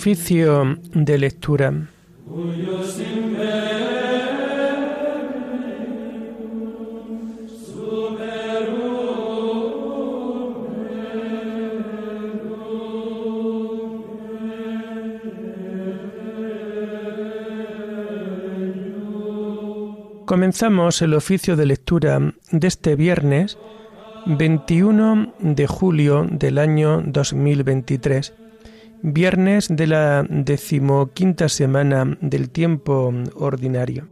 Oficio de lectura. Comenzamos el oficio de lectura de este viernes 21 de julio del año 2023 Viernes de la decimoquinta semana del tiempo ordinario.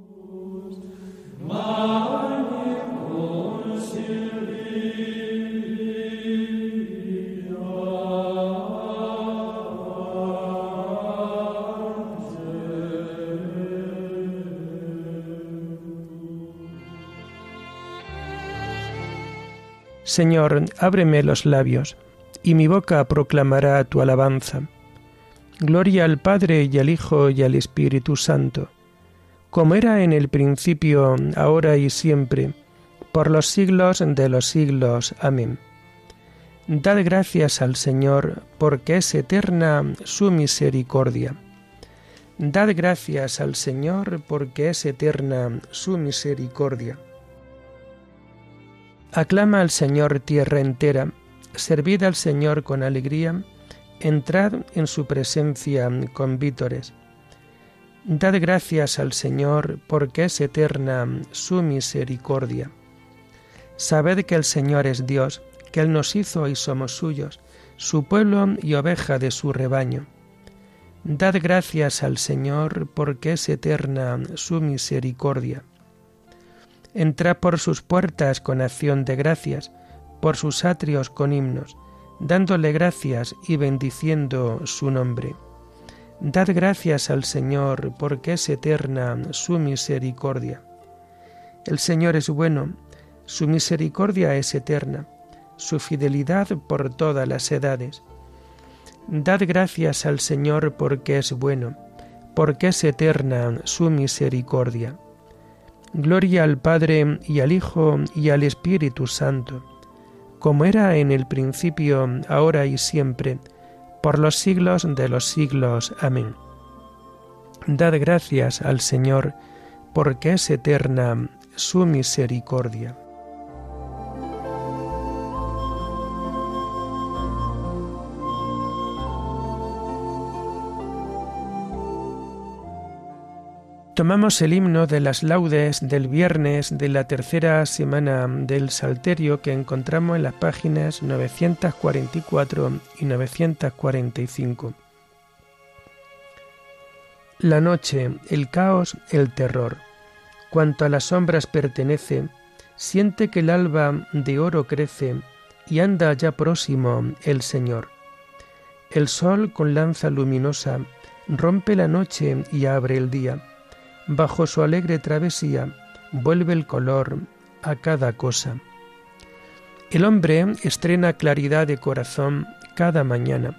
Señor, ábreme los labios, y mi boca proclamará tu alabanza. Gloria al Padre y al Hijo y al Espíritu Santo, como era en el principio, ahora y siempre, por los siglos de los siglos. Amén. Dad gracias al Señor, porque es eterna su misericordia. Dad gracias al Señor, porque es eterna su misericordia. Aclama al Señor tierra entera, servid al Señor con alegría, entrad en su presencia con vítores. Dad gracias al Señor, porque es eterna su misericordia. Sabed que el Señor es Dios, que Él nos hizo y somos suyos, su pueblo y oveja de su rebaño. Dad gracias al Señor, porque es eterna su misericordia. Entrad por sus puertas con acción de gracias, por sus atrios con himnos dándole gracias y bendiciendo su nombre. Dad gracias al Señor, porque es eterna su misericordia. El Señor es bueno, su misericordia es eterna, su fidelidad por todas las edades. Dad gracias al Señor porque es bueno, porque es eterna su misericordia. Gloria al Padre y al Hijo y al Espíritu Santo como era en el principio, ahora y siempre, por los siglos de los siglos. Amén. Dad gracias al Señor, porque es eterna su misericordia. Tomamos el himno de las laudes del viernes de la tercera semana del Salterio que encontramos en las páginas 944 y 945. La noche, el caos, el terror. Cuanto a las sombras pertenece, siente que el alba de oro crece y anda ya próximo el Señor. El sol con lanza luminosa rompe la noche y abre el día bajo su alegre travesía, vuelve el color a cada cosa. El hombre estrena claridad de corazón cada mañana.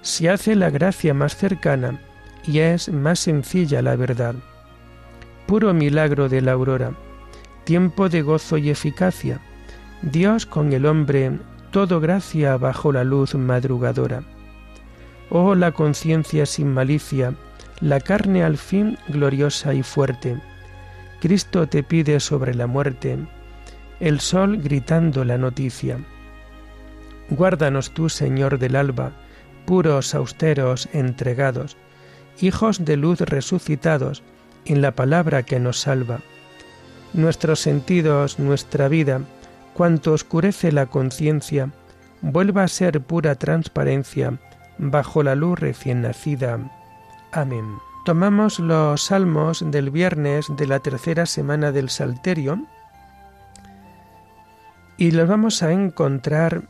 Se hace la gracia más cercana y es más sencilla la verdad. Puro milagro de la aurora, tiempo de gozo y eficacia. Dios con el hombre, todo gracia bajo la luz madrugadora. Oh la conciencia sin malicia, la carne al fin gloriosa y fuerte. Cristo te pide sobre la muerte, el sol gritando la noticia. Guárdanos tú, Señor del alba, puros, austeros, entregados, hijos de luz resucitados en la palabra que nos salva. Nuestros sentidos, nuestra vida, cuanto oscurece la conciencia, vuelva a ser pura transparencia bajo la luz recién nacida. Amén. Tomamos los salmos del viernes de la tercera semana del Salterio y los vamos a encontrar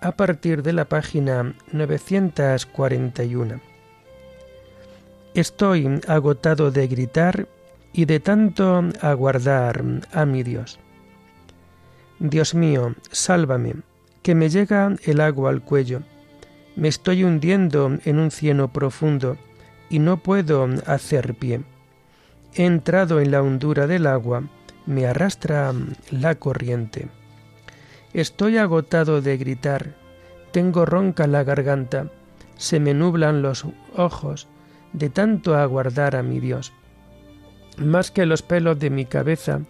a partir de la página 941. Estoy agotado de gritar y de tanto aguardar a mi Dios. Dios mío, sálvame, que me llega el agua al cuello. Me estoy hundiendo en un cieno profundo y no puedo hacer pie. He entrado en la hondura del agua, me arrastra la corriente. Estoy agotado de gritar, tengo ronca la garganta, se me nublan los ojos de tanto aguardar a mi Dios. Más que los pelos de mi cabeza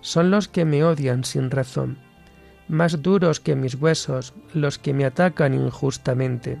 son los que me odian sin razón, más duros que mis huesos los que me atacan injustamente.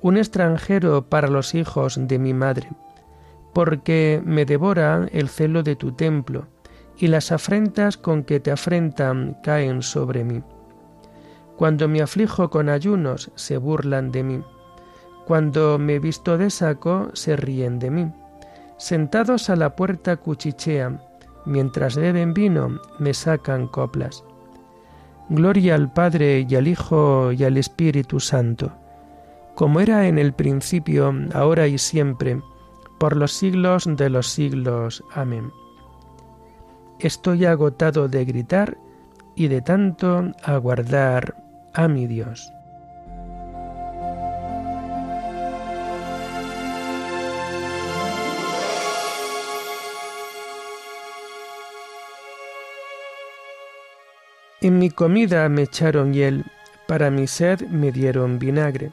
un extranjero para los hijos de mi madre, porque me devora el celo de tu templo, y las afrentas con que te afrentan caen sobre mí. Cuando me aflijo con ayunos, se burlan de mí. Cuando me visto de saco, se ríen de mí. Sentados a la puerta cuchichean, mientras beben vino, me sacan coplas. Gloria al Padre y al Hijo y al Espíritu Santo, como era en el principio, ahora y siempre, por los siglos de los siglos. Amén. Estoy agotado de gritar y de tanto aguardar a mi Dios. En mi comida me echaron hiel, para mi sed me dieron vinagre.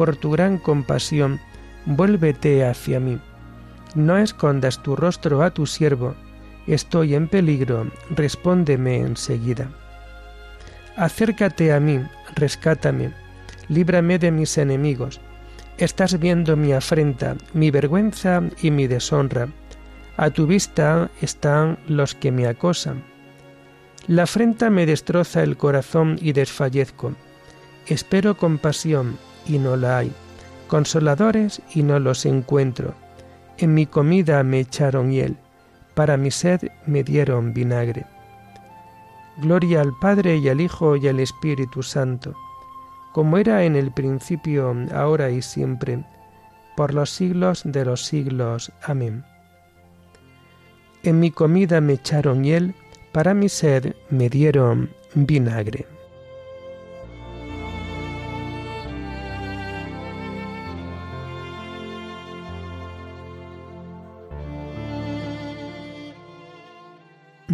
Por tu gran compasión, vuélvete hacia mí. No escondas tu rostro a tu siervo. Estoy en peligro, respóndeme enseguida. Acércate a mí, rescátame, líbrame de mis enemigos. Estás viendo mi afrenta, mi vergüenza y mi deshonra. A tu vista están los que me acosan. La afrenta me destroza el corazón y desfallezco. Espero compasión y no la hay, consoladores y no los encuentro. En mi comida me echaron hiel, para mi sed me dieron vinagre. Gloria al Padre y al Hijo y al Espíritu Santo, como era en el principio, ahora y siempre, por los siglos de los siglos. Amén. En mi comida me echaron hiel, para mi sed me dieron vinagre.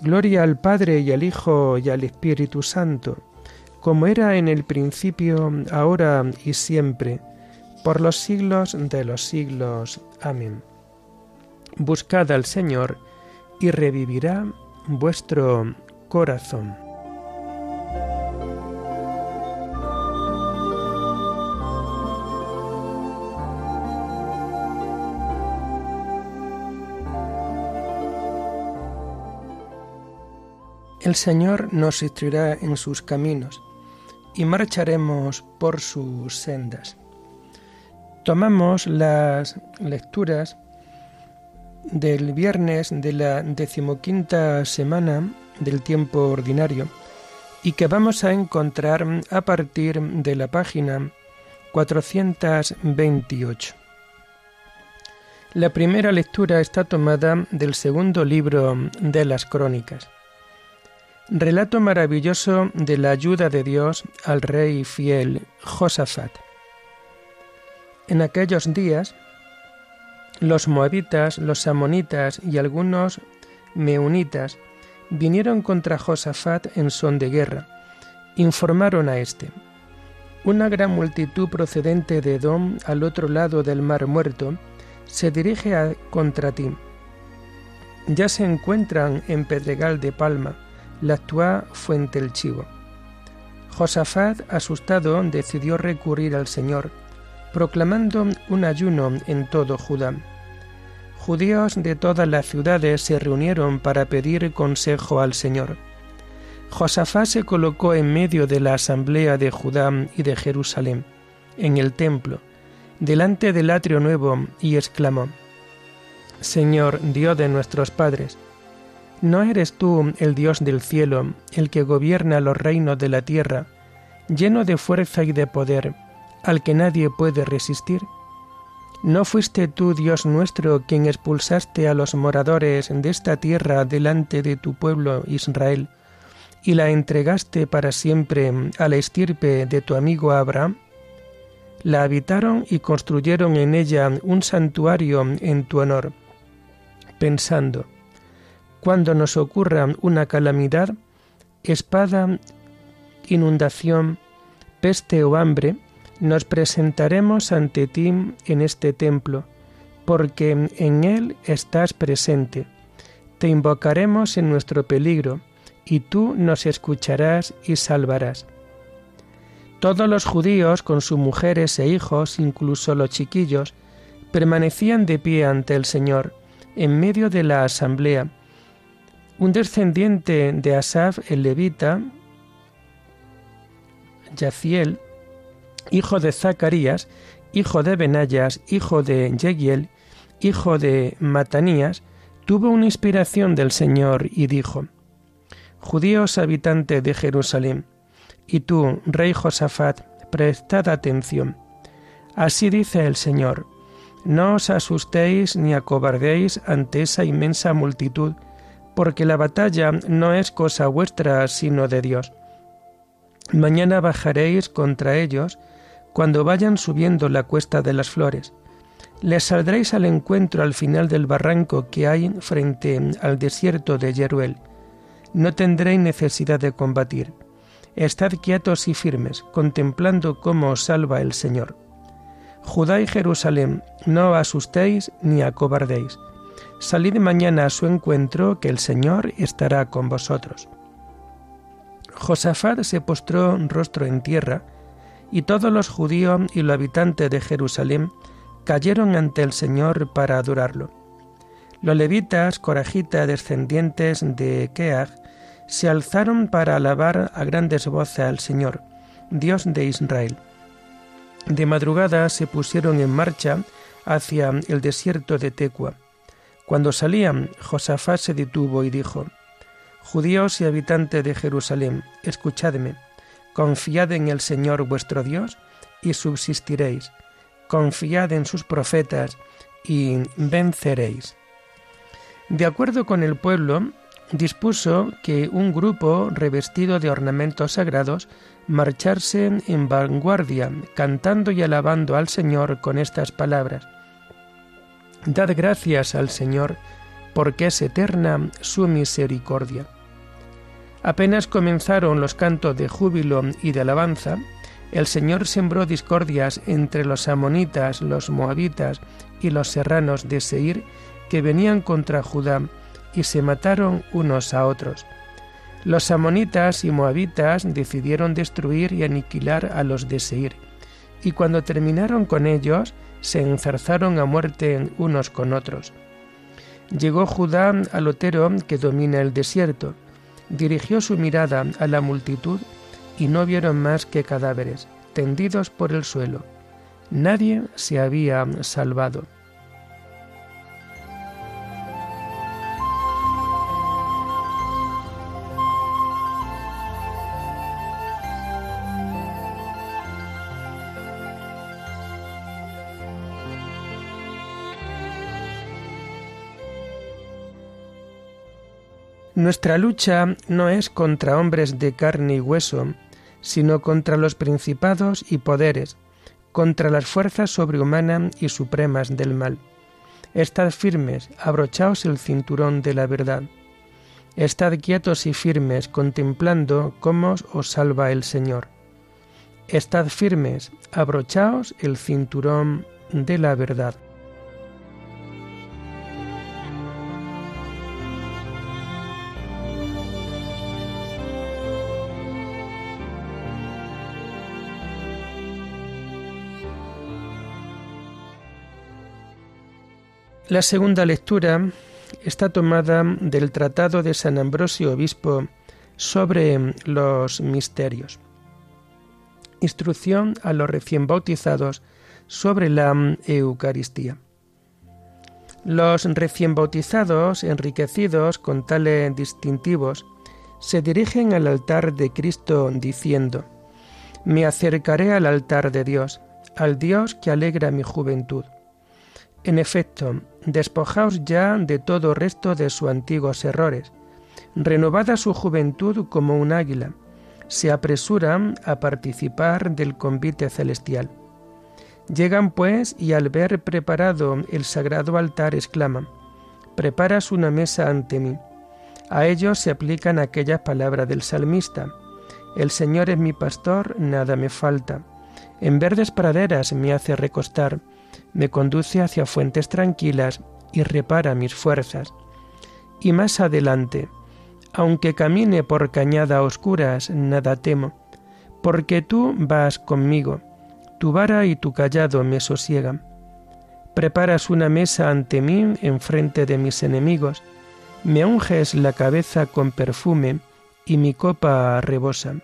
Gloria al Padre y al Hijo y al Espíritu Santo, como era en el principio, ahora y siempre, por los siglos de los siglos. Amén. Buscad al Señor y revivirá vuestro corazón. El Señor nos instruirá en sus caminos y marcharemos por sus sendas. Tomamos las lecturas del viernes de la decimoquinta semana del tiempo ordinario y que vamos a encontrar a partir de la página 428. La primera lectura está tomada del segundo libro de las Crónicas. Relato maravilloso de la ayuda de Dios al rey fiel Josafat. En aquellos días, los moabitas, los amonitas y algunos meunitas vinieron contra Josafat en son de guerra. Informaron a éste. Una gran multitud procedente de Edom al otro lado del mar muerto se dirige contra ti. Ya se encuentran en Pedregal de Palma, la actual Fuente el Chivo. Josafat, asustado, decidió recurrir al Señor, proclamando un ayuno en todo Judá. Judíos de todas las ciudades se reunieron para pedir consejo al Señor. Josafat se colocó en medio de la asamblea de Judá y de Jerusalén, en el templo, delante del atrio nuevo, y exclamó, Señor, Dios de nuestros padres, ¿no eres tú el Dios del cielo, el que gobierna los reinos de la tierra, lleno de fuerza y de poder, al que nadie puede resistir? ¿No fuiste tú, Dios nuestro, quien expulsaste a los moradores de esta tierra delante de tu pueblo Israel, y la entregaste para siempre a la estirpe de tu amigo Abraham? La habitaron y construyeron en ella un santuario en tu honor, pensando, cuando nos ocurra una calamidad, espada, inundación, peste o hambre, nos presentaremos ante ti en este templo, porque en él estás presente. Te invocaremos en nuestro peligro, y tú nos escucharás y salvarás. Todos los judíos, con sus mujeres e hijos, incluso los chiquillos, permanecían de pie ante el Señor, en medio de la asamblea. Un descendiente de Asaf, el levita, Yaciel, hijo de Zacarías, hijo de Benayas, hijo de Yegiel, hijo de Matanías, tuvo una inspiración del Señor y dijo, Judíos habitantes de Jerusalén, y tú, rey Josafat, prestad atención. Así dice el Señor, no os asustéis ni acobardéis ante esa inmensa multitud, porque la batalla no es cosa vuestra, sino de Dios. Mañana bajaréis contra ellos cuando vayan subiendo la cuesta de las flores. Les saldréis al encuentro al final del barranco que hay frente al desierto de Jeruel no tendréis necesidad de combatir. Estad quietos y firmes, contemplando cómo os salva el Señor. Judá y Jerusalén, no asustéis ni acobardéis. Salid mañana a su encuentro, que el Señor estará con vosotros. Josafat se postró rostro en tierra, y todos los judíos y los habitantes de Jerusalén cayeron ante el Señor para adorarlo. Los levitas, corajitas descendientes de Keag, se alzaron para alabar a grandes voces al Señor, Dios de Israel. De madrugada se pusieron en marcha hacia el desierto de Tecua. Cuando salían, Josafat se detuvo y dijo, Judíos y habitantes de Jerusalén, escuchadme, confiad en el Señor vuestro Dios y subsistiréis, confiad en sus profetas y venceréis. De acuerdo con el pueblo, dispuso que un grupo revestido de ornamentos sagrados marchase en vanguardia, cantando y alabando al Señor con estas palabras. Dad gracias al Señor, porque es eterna su misericordia. Apenas comenzaron los cantos de júbilo y de alabanza, el Señor sembró discordias entre los amonitas, los moabitas y los serranos de Seir que venían contra Judá y se mataron unos a otros. Los amonitas y moabitas decidieron destruir y aniquilar a los de Seir, y cuando terminaron con ellos, se enzarzaron a muerte unos con otros. Llegó Judá al otero que domina el desierto, dirigió su mirada a la multitud y no vieron más que cadáveres, tendidos por el suelo. Nadie se había salvado. Nuestra lucha no es contra hombres de carne y hueso, sino contra los principados y poderes, contra las fuerzas sobrehumanas y supremas del mal. Estad firmes, abrochaos el cinturón de la verdad. Estad quietos y firmes, contemplando cómo os salva el Señor. Estad firmes, abrochaos el cinturón de la verdad. La segunda lectura está tomada del Tratado de San Ambrosio Obispo sobre los misterios. Instrucción a los recién bautizados sobre la Eucaristía. Los recién bautizados, enriquecidos con tales distintivos, se dirigen al altar de Cristo diciendo, Me acercaré al altar de Dios, al Dios que alegra mi juventud. En efecto, despojaos ya de todo resto de sus antiguos errores. Renovada su juventud como un águila, se apresuran a participar del convite celestial. Llegan pues y al ver preparado el sagrado altar exclaman, Preparas una mesa ante mí. A ellos se aplican aquellas palabras del salmista, El Señor es mi pastor, nada me falta. En verdes praderas me hace recostar me conduce hacia fuentes tranquilas y repara mis fuerzas. Y más adelante, aunque camine por cañadas oscuras, nada temo, porque tú vas conmigo, tu vara y tu callado me sosiegan. Preparas una mesa ante mí en frente de mis enemigos, me unges la cabeza con perfume y mi copa rebosa.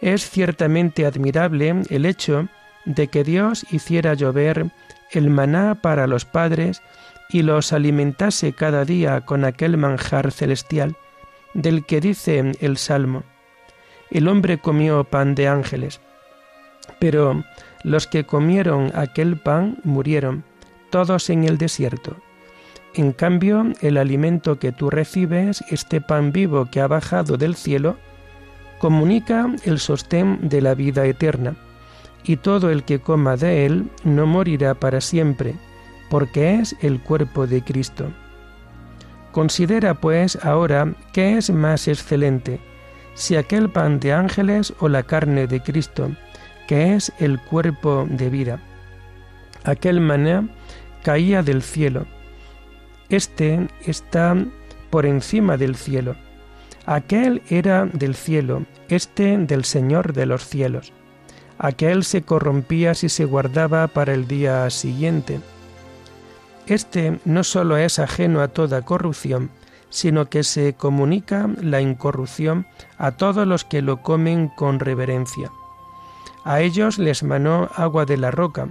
Es ciertamente admirable el hecho de que Dios hiciera llover el maná para los padres y los alimentase cada día con aquel manjar celestial, del que dice el Salmo, el hombre comió pan de ángeles, pero los que comieron aquel pan murieron, todos en el desierto. En cambio, el alimento que tú recibes, este pan vivo que ha bajado del cielo, comunica el sostén de la vida eterna y todo el que coma de él no morirá para siempre, porque es el cuerpo de Cristo. Considera pues ahora qué es más excelente, si aquel pan de ángeles o la carne de Cristo, que es el cuerpo de vida. Aquel maná caía del cielo. Este está por encima del cielo. Aquel era del cielo, este del Señor de los cielos aquel se corrompía si se guardaba para el día siguiente. Este no sólo es ajeno a toda corrupción, sino que se comunica la incorrupción a todos los que lo comen con reverencia. A ellos les manó agua de la roca,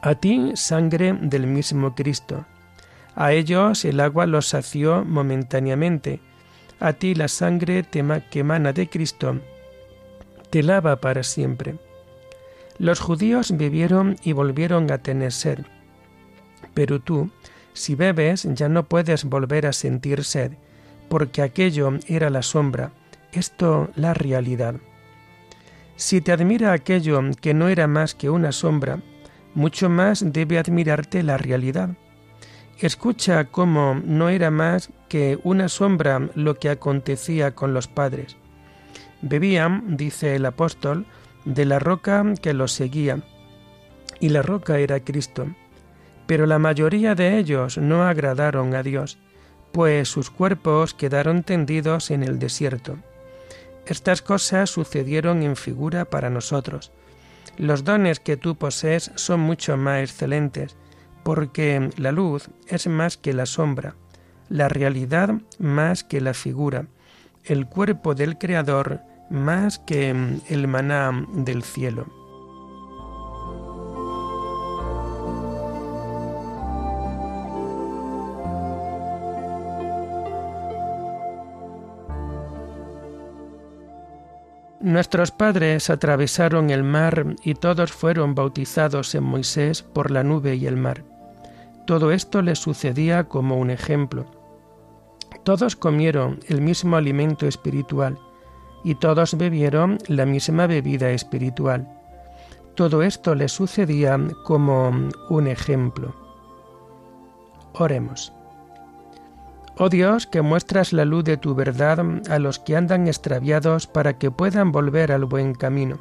a ti sangre del mismo Cristo. A ellos el agua los sació momentáneamente, a ti la sangre que emana de Cristo te lava para siempre. Los judíos vivieron y volvieron a tener sed, pero tú, si bebes, ya no puedes volver a sentir sed, porque aquello era la sombra, esto la realidad. Si te admira aquello que no era más que una sombra, mucho más debe admirarte la realidad. Escucha cómo no era más que una sombra lo que acontecía con los padres. Bebían, dice el apóstol, de la roca que los seguía, y la roca era Cristo. Pero la mayoría de ellos no agradaron a Dios, pues sus cuerpos quedaron tendidos en el desierto. Estas cosas sucedieron en figura para nosotros. Los dones que tú posees son mucho más excelentes, porque la luz es más que la sombra, la realidad más que la figura, el cuerpo del Creador más que mm, el maná del cielo. Nuestros padres atravesaron el mar y todos fueron bautizados en Moisés por la nube y el mar. Todo esto les sucedía como un ejemplo. Todos comieron el mismo alimento espiritual y todos bebieron la misma bebida espiritual. Todo esto les sucedía como un ejemplo. Oremos. Oh Dios, que muestras la luz de tu verdad a los que andan extraviados para que puedan volver al buen camino.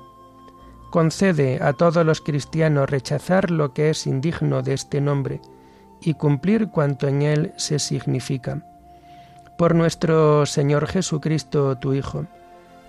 Concede a todos los cristianos rechazar lo que es indigno de este nombre y cumplir cuanto en él se significa. Por nuestro Señor Jesucristo, tu Hijo,